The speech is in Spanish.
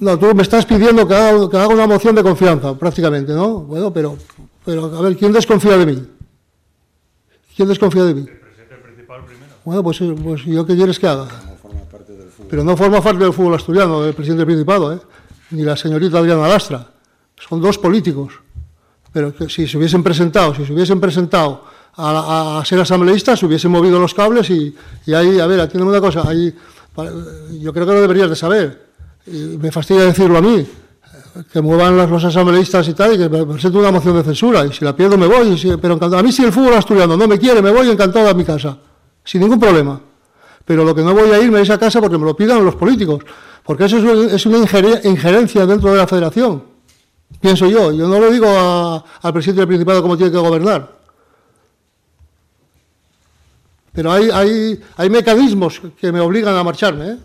No, tú me estás pidiendo que haga, que haga una moción de confianza, prácticamente, ¿no? Bueno, pero, pero a ver, ¿quién desconfía de mí? ¿Quién desconfía de mí? El presidente principal primero. Bueno, pues, pues yo qué quieres que haga. No forma parte del fútbol. Pero no forma parte del fútbol asturiano, el presidente del Principado, ¿eh? ni la señorita Adriana Lastra. Son dos políticos. Pero que si se hubiesen presentado, si se hubiesen presentado a, a- a ser asambleístas, se hubiesen movido los cables y, y ahí, a ver, atiéndeme una cosa, ahí, yo creo que lo deberías de saber. Me fastidia decirlo a mí, que muevan los asambleístas y tal, y que me presente una moción de censura, y si la pierdo me voy, pero encantado. A mí si el fútbol asturiano no me quiere, me voy encantado a mi casa, sin ningún problema. Pero lo que no voy a irme es a casa porque me lo pidan los políticos, porque eso es, una injerencia dentro de la federación, pienso yo. Yo no le digo al presidente del Principado cómo tiene que gobernar. Pero hay, hay, hay mecanismos que me obligan a marcharme, ¿eh?